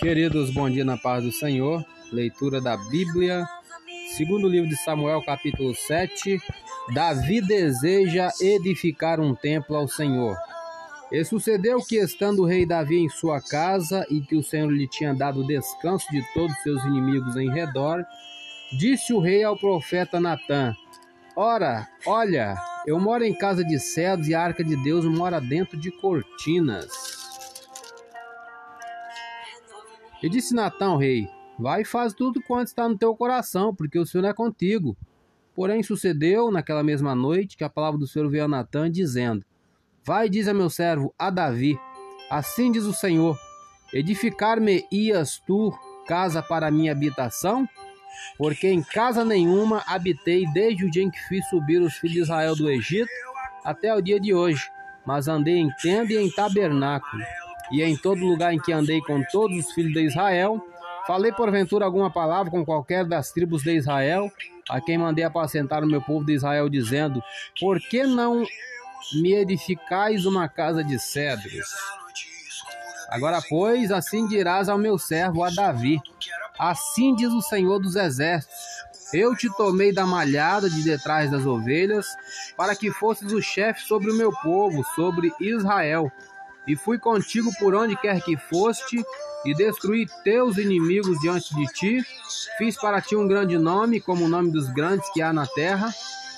Queridos, bom dia na paz do Senhor. Leitura da Bíblia, segundo livro de Samuel, capítulo 7. Davi deseja edificar um templo ao Senhor. E sucedeu que, estando o rei Davi em sua casa e que o Senhor lhe tinha dado descanso de todos seus inimigos em redor, disse o rei ao profeta Natã: Ora, olha, eu moro em casa de cedros e a arca de Deus mora dentro de cortinas. E disse Natã ao rei: Vai e faz tudo quanto está no teu coração, porque o Senhor é contigo. Porém, sucedeu naquela mesma noite que a palavra do Senhor veio a Natã, dizendo: Vai e diz a meu servo, a Davi: Assim diz o Senhor: Edificar-me-ias tu casa para minha habitação? Porque em casa nenhuma habitei desde o dia em que fiz subir os filhos de Israel do Egito até o dia de hoje, mas andei em tenda e em tabernáculo e em todo lugar em que andei com todos os filhos de Israel, falei porventura alguma palavra com qualquer das tribos de Israel, a quem mandei apacentar o meu povo de Israel, dizendo: Por que não me edificais uma casa de cedros? Agora, pois, assim dirás ao meu servo, a Davi: Assim diz o Senhor dos Exércitos: Eu te tomei da malhada de detrás das ovelhas, para que fosses o chefe sobre o meu povo, sobre Israel e fui contigo por onde quer que foste, e destruí teus inimigos diante de ti. Fiz para ti um grande nome, como o nome dos grandes que há na terra,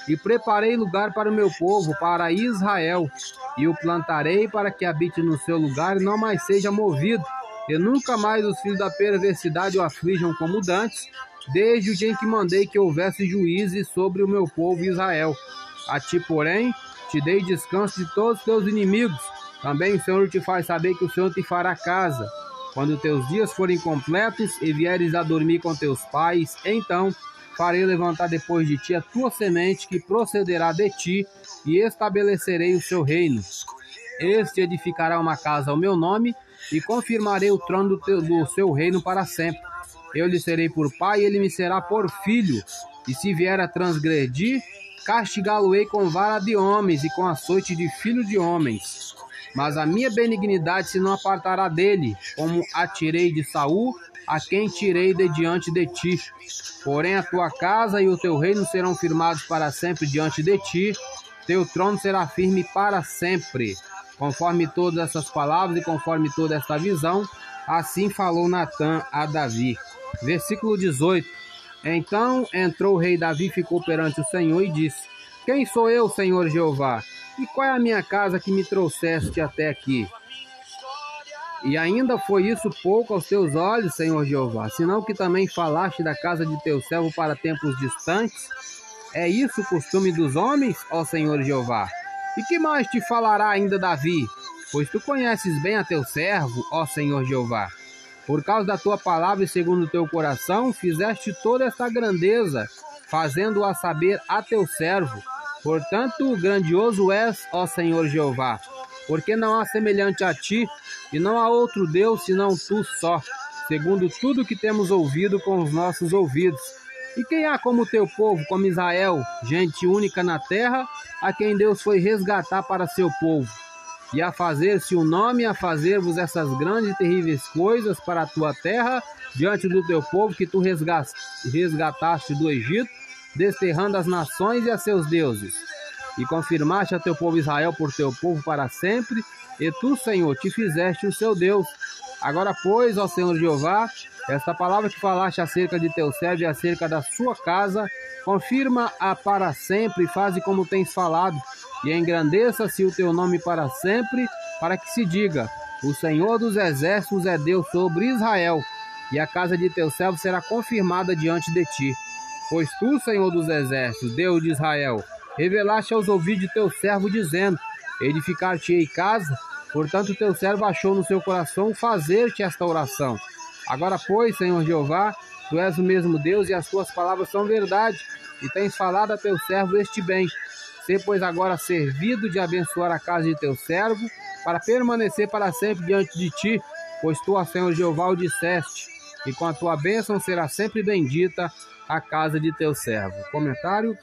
e preparei lugar para o meu povo, para Israel, e o plantarei para que habite no seu lugar e não mais seja movido, e nunca mais os filhos da perversidade o aflijam como dantes, desde o dia em que mandei que houvesse juízes sobre o meu povo Israel. A ti, porém, te dei descanso de todos os teus inimigos, também o Senhor te faz saber que o Senhor te fará casa. Quando teus dias forem completos e vieres a dormir com teus pais, então farei levantar depois de ti a tua semente que procederá de ti e estabelecerei o seu reino. Este edificará uma casa ao meu nome e confirmarei o trono do, teu, do seu reino para sempre. Eu lhe serei por pai e ele me será por filho. E se vier a transgredir, castigá-lo-ei com vara de homens e com açoite de filho de homens mas a minha benignidade se não apartará dele, como a tirei de Saul, a quem tirei de diante de ti. Porém a tua casa e o teu reino serão firmados para sempre diante de ti, teu trono será firme para sempre. Conforme todas essas palavras e conforme toda esta visão, assim falou Natã a Davi. Versículo 18. Então entrou o rei Davi, ficou perante o Senhor e disse: Quem sou eu, Senhor Jeová? E qual é a minha casa que me trouxeste até aqui? E ainda foi isso pouco aos teus olhos, Senhor Jeová, senão que também falaste da casa de teu servo para tempos distantes? É isso o costume dos homens, ó Senhor Jeová? E que mais te falará ainda Davi? Pois tu conheces bem a teu servo, ó Senhor Jeová. Por causa da tua palavra e segundo o teu coração, fizeste toda esta grandeza, fazendo-a saber a teu servo Portanto, grandioso és, ó Senhor Jeová, porque não há semelhante a ti, e não há outro Deus senão tu só, segundo tudo que temos ouvido com os nossos ouvidos. E quem há como teu povo, como Israel, gente única na terra, a quem Deus foi resgatar para seu povo, e a fazer-se o nome, a fazer-vos essas grandes e terríveis coisas para a tua terra, diante do teu povo que tu resgataste do Egito, desterrando as nações e a seus deuses. E confirmaste a teu povo Israel por teu povo para sempre, e tu, Senhor, te fizeste o seu Deus. Agora, pois, ó Senhor Jeová, esta palavra que falaste acerca de teu servo e acerca da sua casa, confirma-a para sempre, e faze como tens falado, e engrandeça-se o teu nome para sempre, para que se diga: O Senhor dos exércitos é Deus sobre Israel, e a casa de teu servo será confirmada diante de ti. Pois tu, Senhor dos exércitos, Deus de Israel, revelaste aos ouvidos de teu servo, dizendo: Edificar-te-ei casa. Portanto, teu servo achou no seu coração fazer-te esta oração. Agora, pois, Senhor Jeová, tu és o mesmo Deus e as tuas palavras são verdade, e tens falado a teu servo este bem. Sê, pois, agora servido de abençoar a casa de teu servo, para permanecer para sempre diante de ti, pois tu, Senhor Jeová, o disseste, e com a tua bênção será sempre bendita a casa de teu servo. Comentário.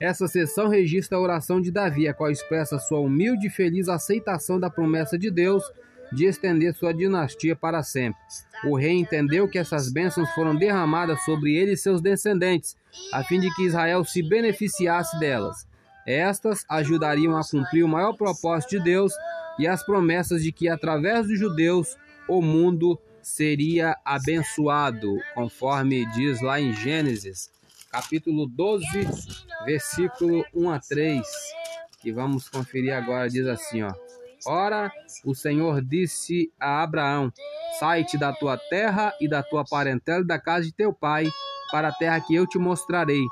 Essa sessão registra a oração de Davi, a qual expressa sua humilde e feliz aceitação da promessa de Deus de estender sua dinastia para sempre. O rei entendeu que essas bênçãos foram derramadas sobre ele e seus descendentes, a fim de que Israel se beneficiasse delas. Estas ajudariam a cumprir o maior propósito de Deus e as promessas de que, através dos judeus, o mundo seria abençoado, conforme diz lá em Gênesis, capítulo 12, versículo 1 a 3, que vamos conferir agora, diz assim, ó. Ora, o Senhor disse a Abraão: Sai-te da tua terra e da tua parentela e da casa de teu pai, para a terra que eu te mostrarei.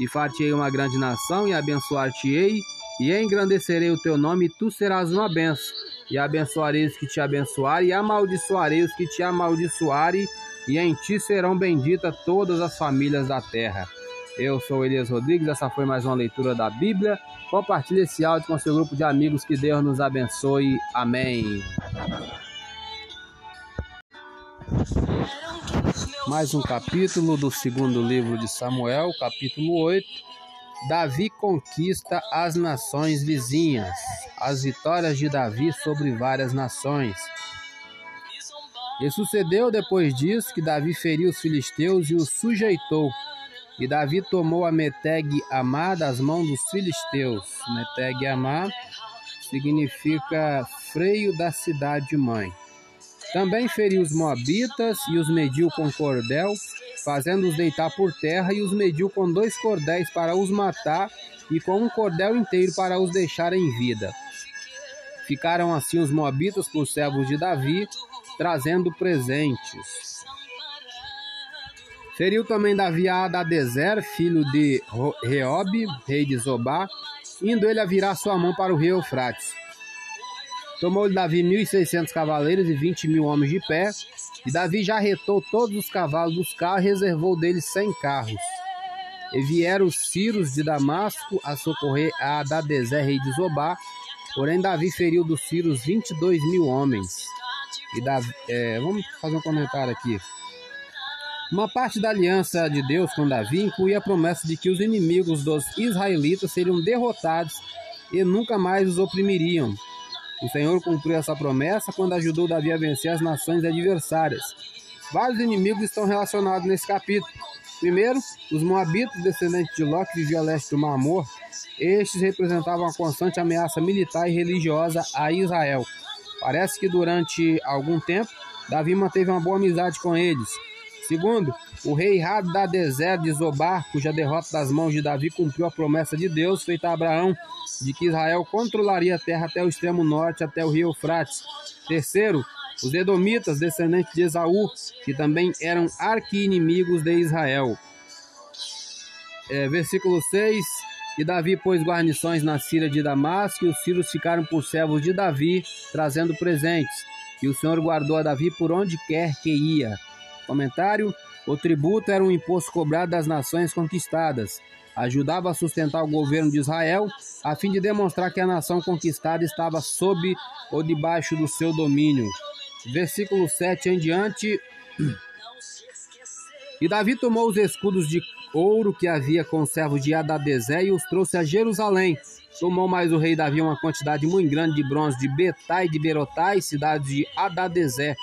E far-te-ei uma grande nação, e abençoar-te-ei, e engrandecerei o teu nome, e tu serás uma benção. E abençoarei os que te abençoarem, e amaldiçoarei os que te amaldiçoarem, e em ti serão benditas todas as famílias da terra. Eu sou Elias Rodrigues, essa foi mais uma leitura da Bíblia. Compartilhe esse áudio com seu grupo de amigos, que Deus nos abençoe. Amém. Mais um capítulo do segundo livro de Samuel, capítulo 8. Davi conquista as nações vizinhas. As vitórias de Davi sobre várias nações. E sucedeu depois disso que Davi feriu os filisteus e os sujeitou e Davi tomou a Meteg Amá das mãos dos filisteus. Meteg Amá significa freio da cidade mãe. Também feriu os moabitas e os mediu com cordel, fazendo-os deitar por terra, e os mediu com dois cordéis para os matar, e com um cordel inteiro para os deixar em vida. Ficaram assim os moabitas por servos de Davi, trazendo presentes. Feriu também Davi a Adadezer, filho de Reob, rei de Zobá, indo ele a virar sua mão para o rio Eufrates. Tomou-lhe Davi mil e seiscentos cavaleiros e vinte mil homens de pé, e Davi já retou todos os cavalos dos carros e reservou deles cem carros. E vieram os Círios de Damasco a socorrer a Adadezer, rei de Zobá, porém Davi feriu dos Círios vinte e dois mil homens. E Davi, é, vamos fazer um comentário aqui. Uma parte da aliança de Deus com Davi inclui a promessa de que os inimigos dos israelitas seriam derrotados e nunca mais os oprimiriam. O Senhor cumpriu essa promessa quando ajudou Davi a vencer as nações adversárias. Vários inimigos estão relacionados nesse capítulo. Primeiro, os moabitas descendentes de Ló que viviam a leste do Mar. Estes representavam uma constante ameaça militar e religiosa a Israel. Parece que durante algum tempo, Davi manteve uma boa amizade com eles. Segundo, o rei Hadadezer de Zobar, cuja derrota das mãos de Davi cumpriu a promessa de Deus feita a Abraão de que Israel controlaria a terra até o extremo norte, até o rio Eufrates. Terceiro, os edomitas, descendentes de Esaú, que também eram arqui-inimigos de Israel. É, versículo 6. E Davi pôs guarnições na Síria de Damasco, e os sírios ficaram por servos de Davi, trazendo presentes. E o Senhor guardou a Davi por onde quer que ia. Comentário: O tributo era um imposto cobrado das nações conquistadas. Ajudava a sustentar o governo de Israel, a fim de demonstrar que a nação conquistada estava sob ou debaixo do seu domínio. Versículo 7 em diante. E Davi tomou os escudos de ouro que havia com os servos de Adadezé e os trouxe a Jerusalém. Tomou mais o rei Davi uma quantidade muito grande de bronze de Betai e de Berotai, cidades de Adadezé,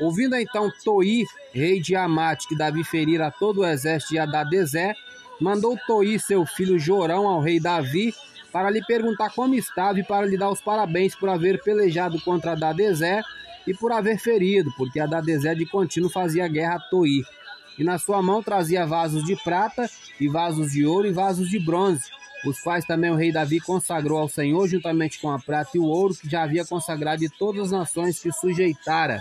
Ouvindo então Toi, rei de Amate, que Davi ferira todo o exército de Adadezé, mandou Toi, seu filho Jorão, ao rei Davi, para lhe perguntar como estava e para lhe dar os parabéns por haver pelejado contra Adadezé e por haver ferido, porque Adadezé de contínuo fazia guerra a Toi. E na sua mão trazia vasos de prata, e vasos de ouro e vasos de bronze, os quais também o rei Davi consagrou ao Senhor, juntamente com a prata e o ouro que já havia consagrado de todas as nações que sujeitara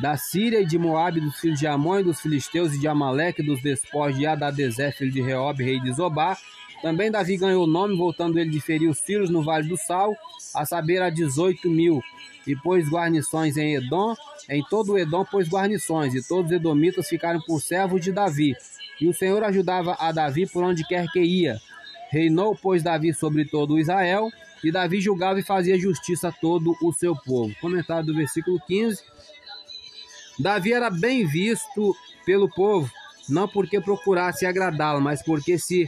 da Síria e de Moabe, dos filhos de Amon dos filisteus e de Amaleque, dos despojos de Adadezé, filho de Reob, rei de Zobá. Também Davi ganhou o nome, voltando ele de ferir os sírios no Vale do Sal, a saber a 18 mil. E pôs guarnições em Edom, em todo Edom pôs guarnições, e todos os edomitas ficaram por servos de Davi. E o Senhor ajudava a Davi por onde quer que ia. Reinou, pois, Davi sobre todo Israel, e Davi julgava e fazia justiça a todo o seu povo. Comentário do versículo 15. Davi era bem visto pelo povo, não porque procurasse agradá-lo, mas porque se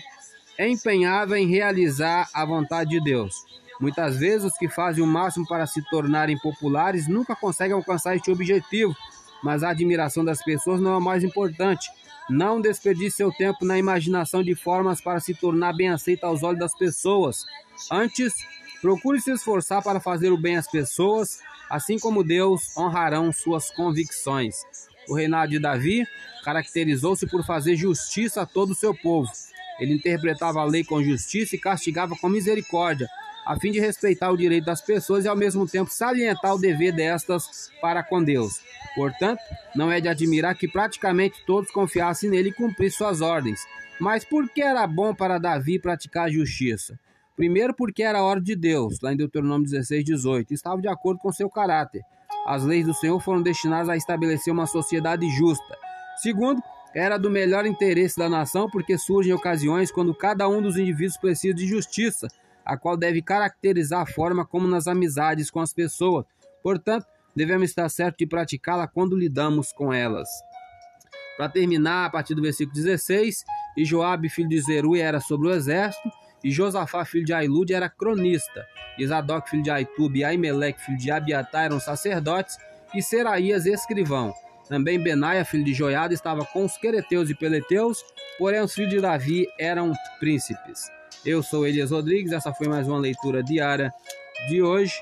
empenhava em realizar a vontade de Deus. Muitas vezes os que fazem o máximo para se tornarem populares nunca conseguem alcançar este objetivo, mas a admiração das pessoas não é o mais importante. Não desperdice seu tempo na imaginação de formas para se tornar bem aceito aos olhos das pessoas. Antes, procure se esforçar para fazer o bem às pessoas, assim como Deus honrarão suas convicções. O reinado de Davi caracterizou-se por fazer justiça a todo o seu povo. Ele interpretava a lei com justiça e castigava com misericórdia, a fim de respeitar o direito das pessoas e ao mesmo tempo salientar o dever destas para com Deus. Portanto, não é de admirar que praticamente todos confiassem nele e cumprissem suas ordens. Mas por que era bom para Davi praticar justiça? Primeiro, porque era a ordem de Deus, lá em Deuteronômio 16, 18, estava de acordo com seu caráter. As leis do Senhor foram destinadas a estabelecer uma sociedade justa. Segundo, era do melhor interesse da nação, porque surgem ocasiões quando cada um dos indivíduos precisa de justiça, a qual deve caracterizar a forma como nas amizades com as pessoas. Portanto, devemos estar certos de praticá-la quando lidamos com elas. Para terminar, a partir do versículo 16, e Joabe, filho de Zerui, era sobre o exército, e Josafá, filho de Ailude, era cronista. Zadok, filho de Aitube, e Aimeleque, filho de Abiatar, eram sacerdotes, e Seraías, escrivão. Também Benaia, filho de Joiada, estava com os quereteus e peleteus, porém os filhos de Davi eram príncipes. Eu sou Elias Rodrigues, essa foi mais uma leitura diária de hoje.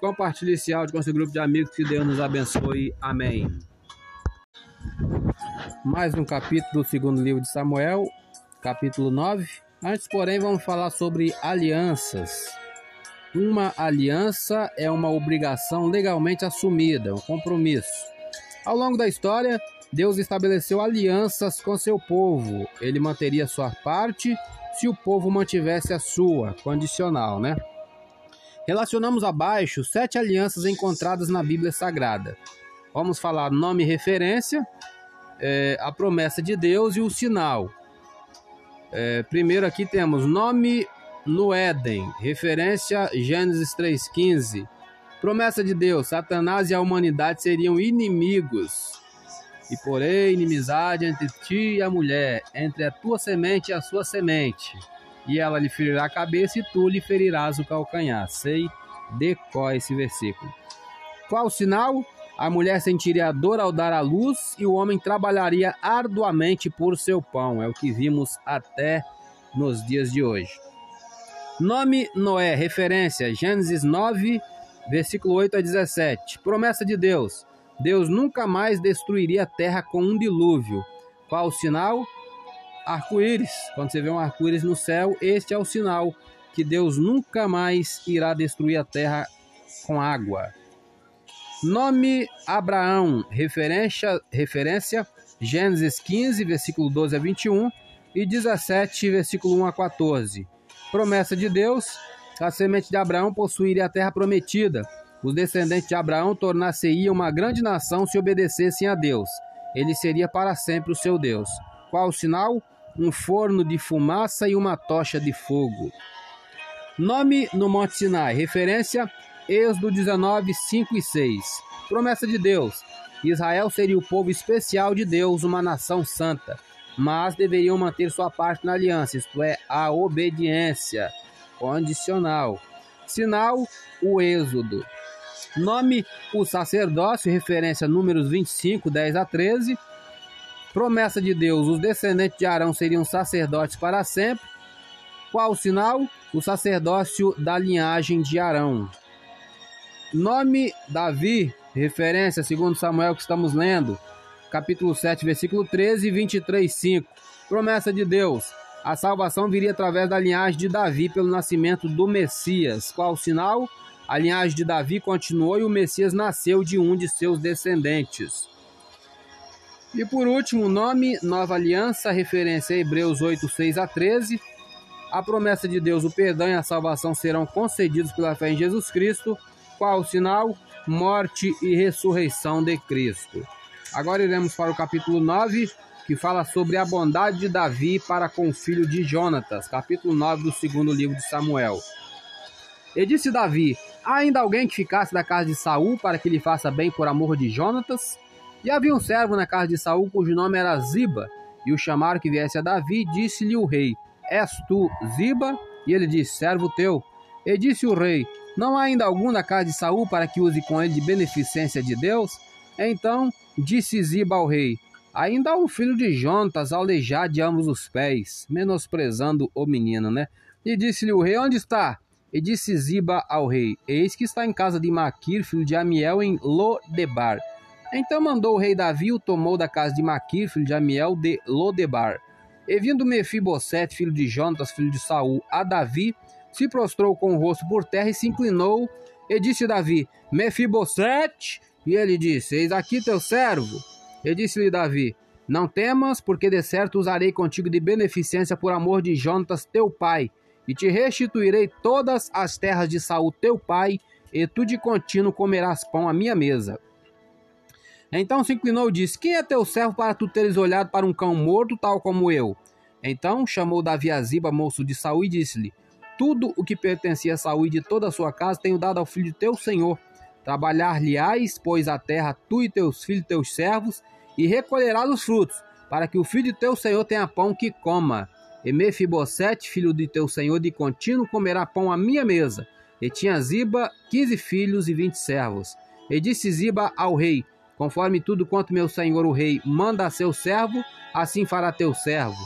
Compartilhe esse áudio com seu grupo de amigos, que Deus nos abençoe. Amém. Mais um capítulo do segundo livro de Samuel, capítulo 9. Antes, porém, vamos falar sobre alianças. Uma aliança é uma obrigação legalmente assumida, um compromisso. Ao longo da história, Deus estabeleceu alianças com seu povo. Ele manteria sua parte se o povo mantivesse a sua, condicional, né? Relacionamos abaixo sete alianças encontradas na Bíblia Sagrada. Vamos falar nome e referência, é, a promessa de Deus e o sinal. É, primeiro aqui temos nome no Éden, referência Gênesis 3,15. Promessa de Deus: Satanás e a humanidade seriam inimigos. E porém, inimizade entre ti e a mulher, entre a tua semente e a sua semente e ela lhe ferirá a cabeça e tu lhe ferirás o calcanhar. Sei, decói esse versículo. Qual o sinal? A mulher sentiria dor ao dar à luz e o homem trabalharia arduamente por seu pão. É o que vimos até nos dias de hoje. Nome Noé, referência, Gênesis 9, versículo 8 a 17. Promessa de Deus: Deus nunca mais destruiria a terra com um dilúvio. Qual o sinal? arco-íris. Quando você vê um arco-íris no céu, este é o sinal que Deus nunca mais irá destruir a terra com água. Nome Abraão, referência, referência Gênesis 15, versículo 12 a 21 e 17, versículo 1 a 14. Promessa de Deus: a semente de Abraão possuiria a terra prometida. Os descendentes de Abraão tornar-se-iam uma grande nação se obedecessem a Deus. Ele seria para sempre o seu Deus. Qual o sinal? um forno de fumaça e uma tocha de fogo. Nome no Monte Sinai, referência Êxodo 19, 5 e 6. Promessa de Deus: Israel seria o povo especial de Deus, uma nação santa, mas deveriam manter sua parte na aliança, isto é, a obediência condicional. Sinal: o Êxodo. Nome: o sacerdócio, referência números 25, 10 a 13. Promessa de Deus: os descendentes de Arão seriam sacerdotes para sempre. Qual o sinal? O sacerdócio da linhagem de Arão. Nome Davi, referência segundo Samuel que estamos lendo, capítulo 7, versículo 13 e 23, 5. Promessa de Deus: a salvação viria através da linhagem de Davi pelo nascimento do Messias. Qual o sinal? A linhagem de Davi continuou e o Messias nasceu de um de seus descendentes. E por último, nome, nova aliança, referência a Hebreus 8, 6 a 13. A promessa de Deus, o perdão e a salvação serão concedidos pela fé em Jesus Cristo. Qual o sinal? Morte e ressurreição de Cristo. Agora iremos para o capítulo 9, que fala sobre a bondade de Davi para com o filho de Jonatas. Capítulo 9 do segundo livro de Samuel. E disse Davi: Há ainda alguém que ficasse da casa de Saul para que lhe faça bem por amor de Jonatas? E havia um servo na casa de Saul cujo nome era Ziba, e o chamaram que viesse a Davi, disse-lhe o rei: És tu Ziba? E ele disse: Servo teu. E disse o rei: Não há ainda algum na casa de Saul para que use com ele de beneficência de Deus? Então disse Ziba ao rei: Ainda há um filho de Jontas aleijado de ambos os pés, menosprezando o menino, né? E disse-lhe o rei: Onde está? E disse Ziba ao rei: Eis que está em casa de Maquir, filho de Amiel, em Lodebar. Então mandou o rei Davi, o tomou da casa de Maquir, filho de Amiel, de Lodebar. E vindo Mefibosete, filho de Jonatas, filho de Saul, a Davi, se prostrou com o rosto por terra e se inclinou, e disse Davi: Mefibosete! E ele disse: Eis aqui teu servo. E disse-lhe Davi: Não temas, porque de certo usarei contigo de beneficência por amor de Jonatas, teu pai, e te restituirei todas as terras de Saul, teu pai, e tu de contínuo comerás pão à minha mesa. Então se inclinou e disse: Quem é teu servo para tu teres olhado para um cão morto, tal como eu? Então chamou Davi a Ziba, moço de Saul, e disse-lhe: Tudo o que pertencia a Saul e de toda a sua casa tenho dado ao filho de teu senhor. Trabalhar-lhe-ás, pois, a terra, tu e teus filhos, teus servos, e recolherás os frutos, para que o filho de teu senhor tenha pão que coma. E Mefibosete, filho de teu senhor, de contínuo comerá pão à minha mesa. E tinha Ziba quinze filhos e vinte servos. E disse Ziba ao rei: Conforme tudo quanto meu senhor o rei manda a seu servo, assim fará teu servo.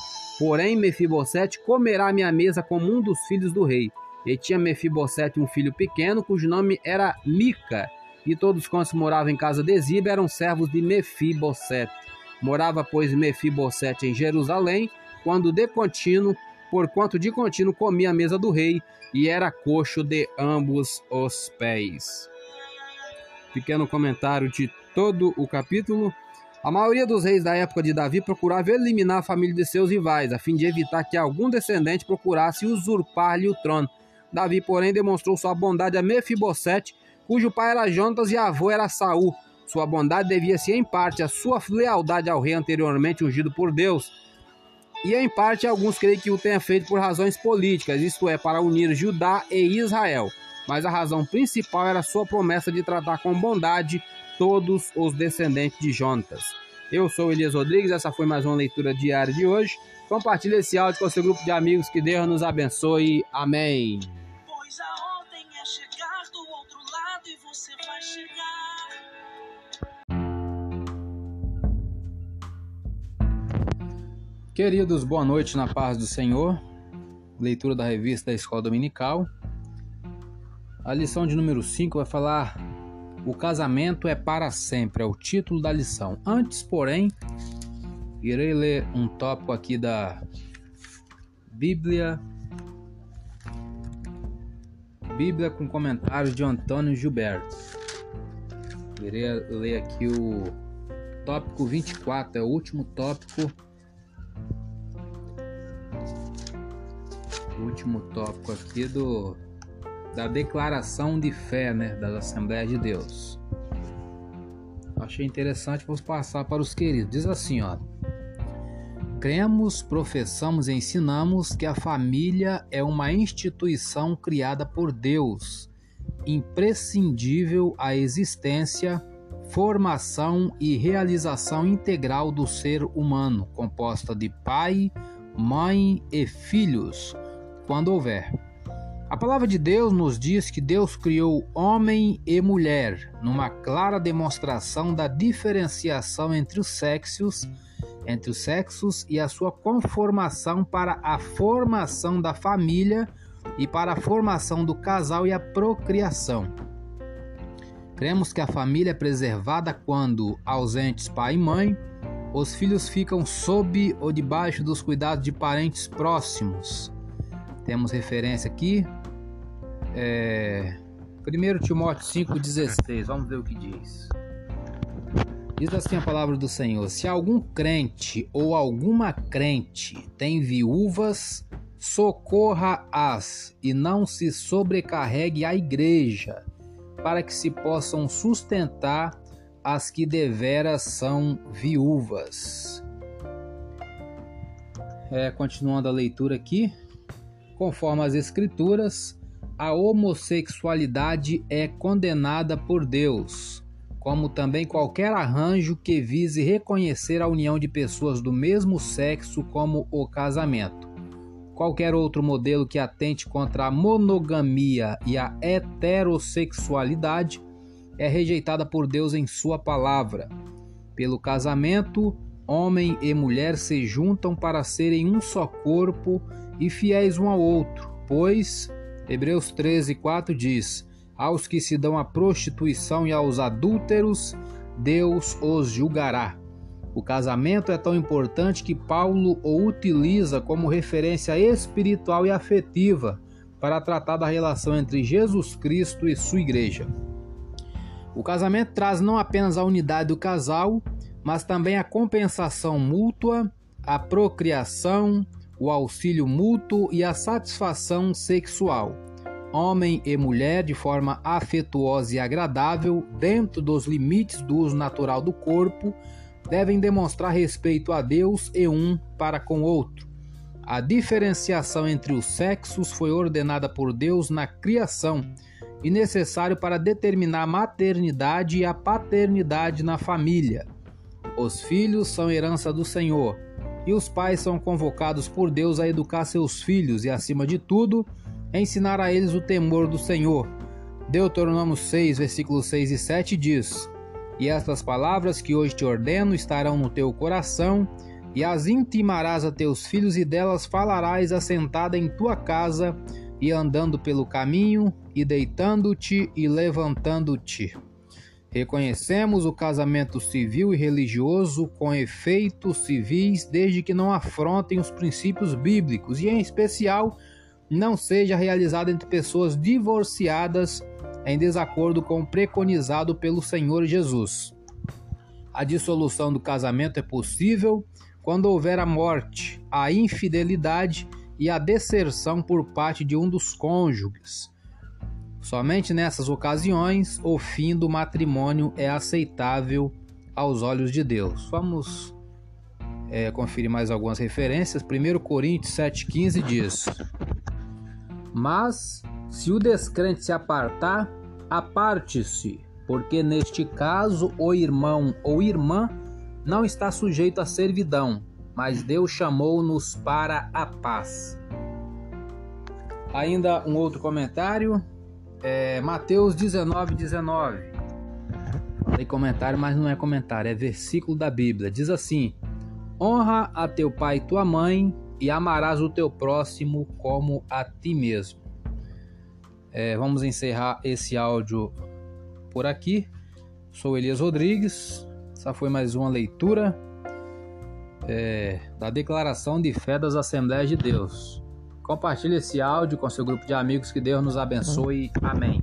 Porém, Mefibosete comerá minha mesa como um dos filhos do rei. E tinha Mefibosete um filho pequeno, cujo nome era Mica. E todos quantos moravam em casa de Ziba eram servos de Mefibosete. Morava, pois, Mefibosete em Jerusalém, quando de contínuo, porquanto de contínuo comia a mesa do rei, e era coxo de ambos os pés. Pequeno comentário de todo o capítulo. A maioria dos reis da época de Davi procurava eliminar a família de seus rivais, a fim de evitar que algum descendente procurasse usurpar-lhe o trono. Davi, porém, demonstrou sua bondade a Mefibosete, cujo pai era Jonatas e avô era Saul. Sua bondade devia-se em parte à sua lealdade ao rei anteriormente ungido por Deus, e em parte alguns creem que o tenha feito por razões políticas, isto é, para unir Judá e Israel. Mas a razão principal era sua promessa de tratar com bondade todos os descendentes de Jonatas. Eu sou Elias Rodrigues, essa foi mais uma leitura diária de hoje. Compartilhe esse áudio com seu grupo de amigos, que Deus nos abençoe. Amém. Pois a ordem é chegar do outro lado e você vai chegar. Queridos, boa noite na paz do Senhor. Leitura da revista da Escola Dominical. A lição de número 5 vai falar o casamento é para sempre, é o título da lição. Antes, porém, irei ler um tópico aqui da Bíblia. Bíblia com comentários de Antônio Gilberto. Irei ler aqui o tópico 24, é o último tópico. O último tópico aqui do da declaração de fé né, das Assembleias de Deus. Achei interessante, vou passar para os queridos. Diz assim, ó. Cremos, professamos e ensinamos que a família é uma instituição criada por Deus, imprescindível à existência, formação e realização integral do ser humano, composta de pai, mãe e filhos, quando houver a palavra de Deus nos diz que Deus criou homem e mulher, numa clara demonstração da diferenciação entre os sexos, entre os sexos e a sua conformação para a formação da família e para a formação do casal e a procriação. Cremos que a família é preservada quando, ausentes pai e mãe, os filhos ficam sob ou debaixo dos cuidados de parentes próximos. Temos referência aqui é, 1 Timóteo 5,16, vamos ver o que diz. Diz assim a palavra do Senhor: Se algum crente ou alguma crente tem viúvas, socorra-as e não se sobrecarregue a igreja, para que se possam sustentar as que deveras são viúvas. É, continuando a leitura aqui, conforme as Escrituras, a homossexualidade é condenada por Deus, como também qualquer arranjo que vise reconhecer a união de pessoas do mesmo sexo como o casamento. qualquer outro modelo que atente contra a monogamia e a heterossexualidade é rejeitada por Deus em Sua palavra. Pelo casamento, homem e mulher se juntam para serem um só corpo e fiéis um ao outro, pois, Hebreus 13, 4 diz: Aos que se dão à prostituição e aos adúlteros, Deus os julgará. O casamento é tão importante que Paulo o utiliza como referência espiritual e afetiva para tratar da relação entre Jesus Cristo e sua igreja. O casamento traz não apenas a unidade do casal, mas também a compensação mútua, a procriação, o auxílio mútuo e a satisfação sexual. Homem e mulher, de forma afetuosa e agradável, dentro dos limites do uso natural do corpo, devem demonstrar respeito a Deus e um para com o outro. A diferenciação entre os sexos foi ordenada por Deus na criação e necessário para determinar a maternidade e a paternidade na família. Os filhos são herança do Senhor, e os pais são convocados por Deus a educar seus filhos e, acima de tudo, ensinar a eles o temor do Senhor. Deuteronômio 6, versículos 6 e 7 diz: e estas palavras que hoje te ordeno estarão no teu coração, e as intimarás a teus filhos, e delas falarás assentada em tua casa, e andando pelo caminho, e deitando-te e levantando-te. Reconhecemos o casamento civil e religioso com efeitos civis, desde que não afrontem os princípios bíblicos, e em especial não seja realizado entre pessoas divorciadas em desacordo com o preconizado pelo Senhor Jesus. A dissolução do casamento é possível quando houver a morte, a infidelidade e a deserção por parte de um dos cônjuges. Somente nessas ocasiões o fim do matrimônio é aceitável aos olhos de Deus. Vamos é, conferir mais algumas referências. 1 Coríntios 7,15 diz: Mas se o descrente se apartar, aparte-se, porque neste caso o irmão ou irmã não está sujeito à servidão, mas Deus chamou-nos para a paz. Ainda um outro comentário, é Mateus 19, 19. Falei comentário, mas não é comentário, é versículo da Bíblia. Diz assim: Honra a teu pai e tua mãe, e amarás o teu próximo como a ti mesmo. É, vamos encerrar esse áudio por aqui. Sou Elias Rodrigues. Essa foi mais uma leitura é, da Declaração de Fé das Assembleias de Deus. Compartilhe esse áudio com seu grupo de amigos. Que Deus nos abençoe. Amém.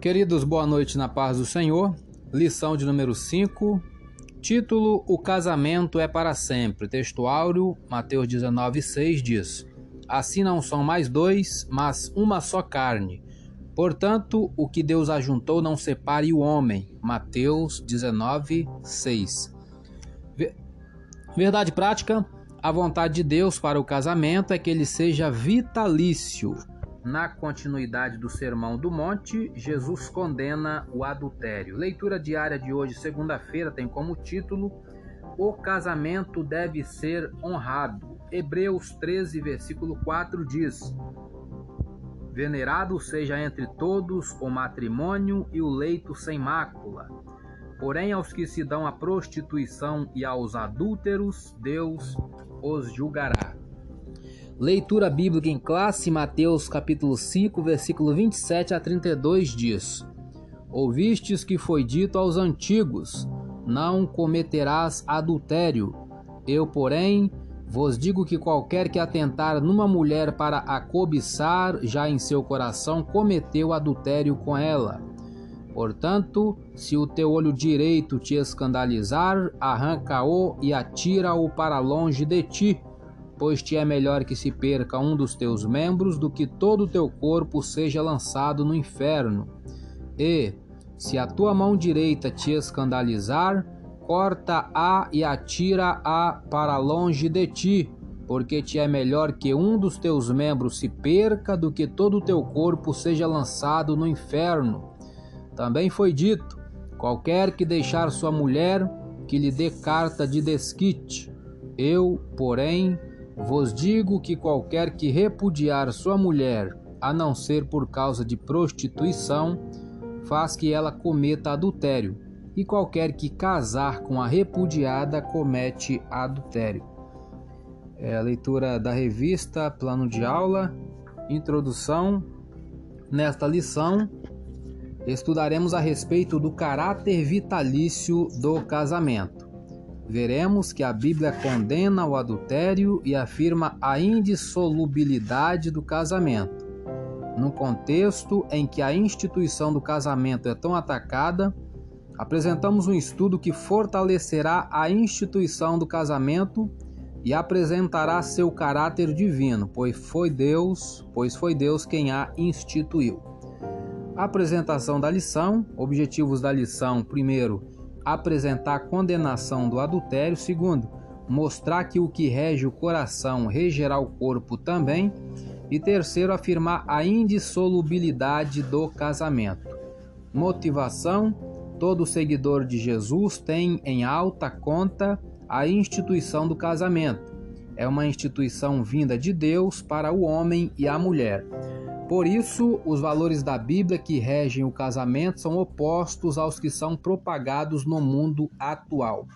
Queridos, boa noite na paz do Senhor. Lição de número 5. Título: O casamento é para sempre. Texto áureo, Mateus 19:6 diz: Assim não são mais dois, mas uma só carne. Portanto, o que Deus ajuntou não separe o homem. Mateus 19:6. Verdade prática: a vontade de Deus para o casamento é que ele seja vitalício. Na continuidade do Sermão do Monte, Jesus condena o adultério. Leitura diária de hoje, segunda-feira, tem como título: O casamento deve ser honrado. Hebreus 13, versículo 4 diz: Venerado seja entre todos o matrimônio e o leito sem mácula. Porém, aos que se dão à prostituição e aos adúlteros, Deus os julgará. Leitura bíblica em classe, Mateus capítulo 5, versículo 27 a 32 diz: Ouvistes que foi dito aos antigos: Não cometerás adultério. Eu, porém, vos digo que qualquer que atentar numa mulher para a cobiçar, já em seu coração cometeu adultério com ela. Portanto, se o teu olho direito te escandalizar, arranca-o e atira-o para longe de ti pois te é melhor que se perca um dos teus membros do que todo o teu corpo seja lançado no inferno. E, se a tua mão direita te escandalizar, corta-a e atira-a para longe de ti, porque te é melhor que um dos teus membros se perca do que todo o teu corpo seja lançado no inferno. Também foi dito: qualquer que deixar sua mulher, que lhe dê carta de desquite. Eu, porém, vos digo que qualquer que repudiar sua mulher, a não ser por causa de prostituição, faz que ela cometa adultério, e qualquer que casar com a repudiada comete adultério. É a leitura da revista Plano de Aula, Introdução. Nesta lição, estudaremos a respeito do caráter vitalício do casamento. Veremos que a Bíblia condena o adultério e afirma a indissolubilidade do casamento. No contexto em que a instituição do casamento é tão atacada, apresentamos um estudo que fortalecerá a instituição do casamento e apresentará seu caráter divino, pois foi Deus, pois foi Deus quem a instituiu. Apresentação da lição, objetivos da lição: primeiro, apresentar a condenação do adultério, segundo, mostrar que o que rege o coração regerá o corpo também, e terceiro, afirmar a indissolubilidade do casamento. Motivação: todo seguidor de Jesus tem em alta conta a instituição do casamento. É uma instituição vinda de Deus para o homem e a mulher. Por isso, os valores da Bíblia que regem o casamento são opostos aos que são propagados no mundo atual.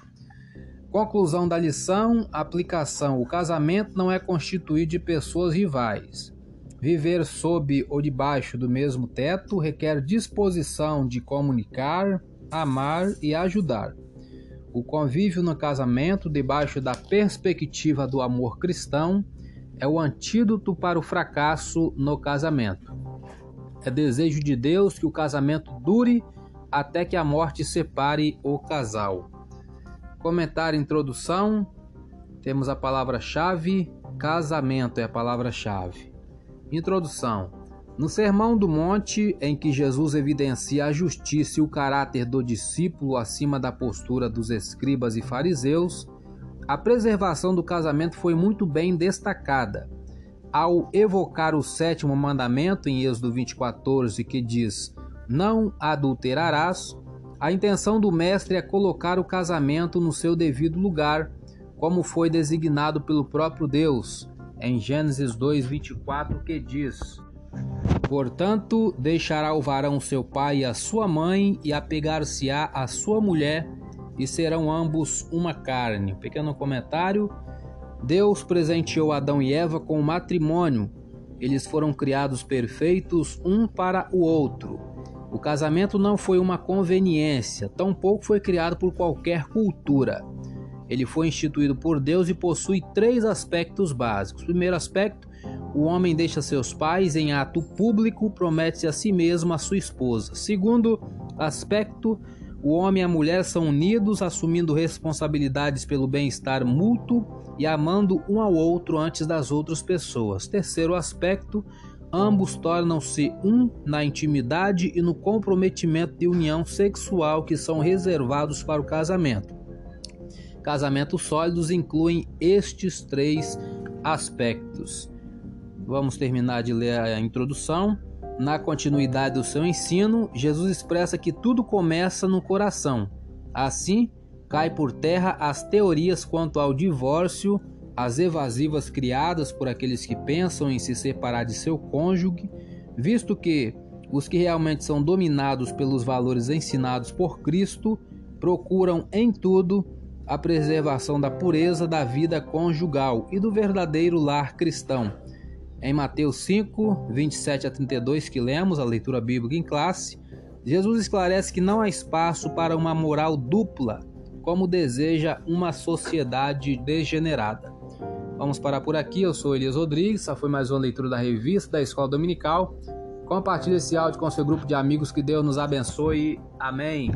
Conclusão da lição: aplicação. O casamento não é constituído de pessoas rivais. Viver sob ou debaixo do mesmo teto requer disposição de comunicar, amar e ajudar. O convívio no casamento, debaixo da perspectiva do amor cristão, é o antídoto para o fracasso no casamento. É desejo de Deus que o casamento dure até que a morte separe o casal. Comentário introdução. Temos a palavra-chave casamento é a palavra-chave. Introdução. No Sermão do Monte, em que Jesus evidencia a justiça e o caráter do discípulo acima da postura dos escribas e fariseus, a preservação do casamento foi muito bem destacada. Ao evocar o sétimo mandamento em Êxodo 20:14, que diz: "Não adulterarás", a intenção do mestre é colocar o casamento no seu devido lugar, como foi designado pelo próprio Deus, em Gênesis 2:24, que diz: Portanto, deixará o varão seu pai e a sua mãe, e apegar-se-á a sua mulher, e serão ambos uma carne. Pequeno comentário: Deus presenteou Adão e Eva com o matrimônio. Eles foram criados perfeitos um para o outro. O casamento não foi uma conveniência, tampouco foi criado por qualquer cultura. Ele foi instituído por Deus e possui três aspectos básicos. Primeiro aspecto, o homem deixa seus pais em ato público, promete a si mesmo a sua esposa. Segundo aspecto, o homem e a mulher são unidos, assumindo responsabilidades pelo bem-estar mútuo e amando um ao outro antes das outras pessoas. Terceiro aspecto, ambos tornam-se um na intimidade e no comprometimento de união sexual que são reservados para o casamento. Casamentos sólidos incluem estes três aspectos. Vamos terminar de ler a introdução. Na continuidade do seu ensino, Jesus expressa que tudo começa no coração. Assim, cai por terra as teorias quanto ao divórcio, as evasivas criadas por aqueles que pensam em se separar de seu cônjuge, visto que os que realmente são dominados pelos valores ensinados por Cristo procuram em tudo a preservação da pureza da vida conjugal e do verdadeiro lar cristão em Mateus 5, 27 a 32, que lemos a leitura bíblica em classe, Jesus esclarece que não há espaço para uma moral dupla, como deseja uma sociedade degenerada. Vamos parar por aqui. Eu sou Elias Rodrigues. Essa foi mais uma leitura da revista da Escola Dominical. Compartilhe esse áudio com seu grupo de amigos. Que Deus nos abençoe. Amém.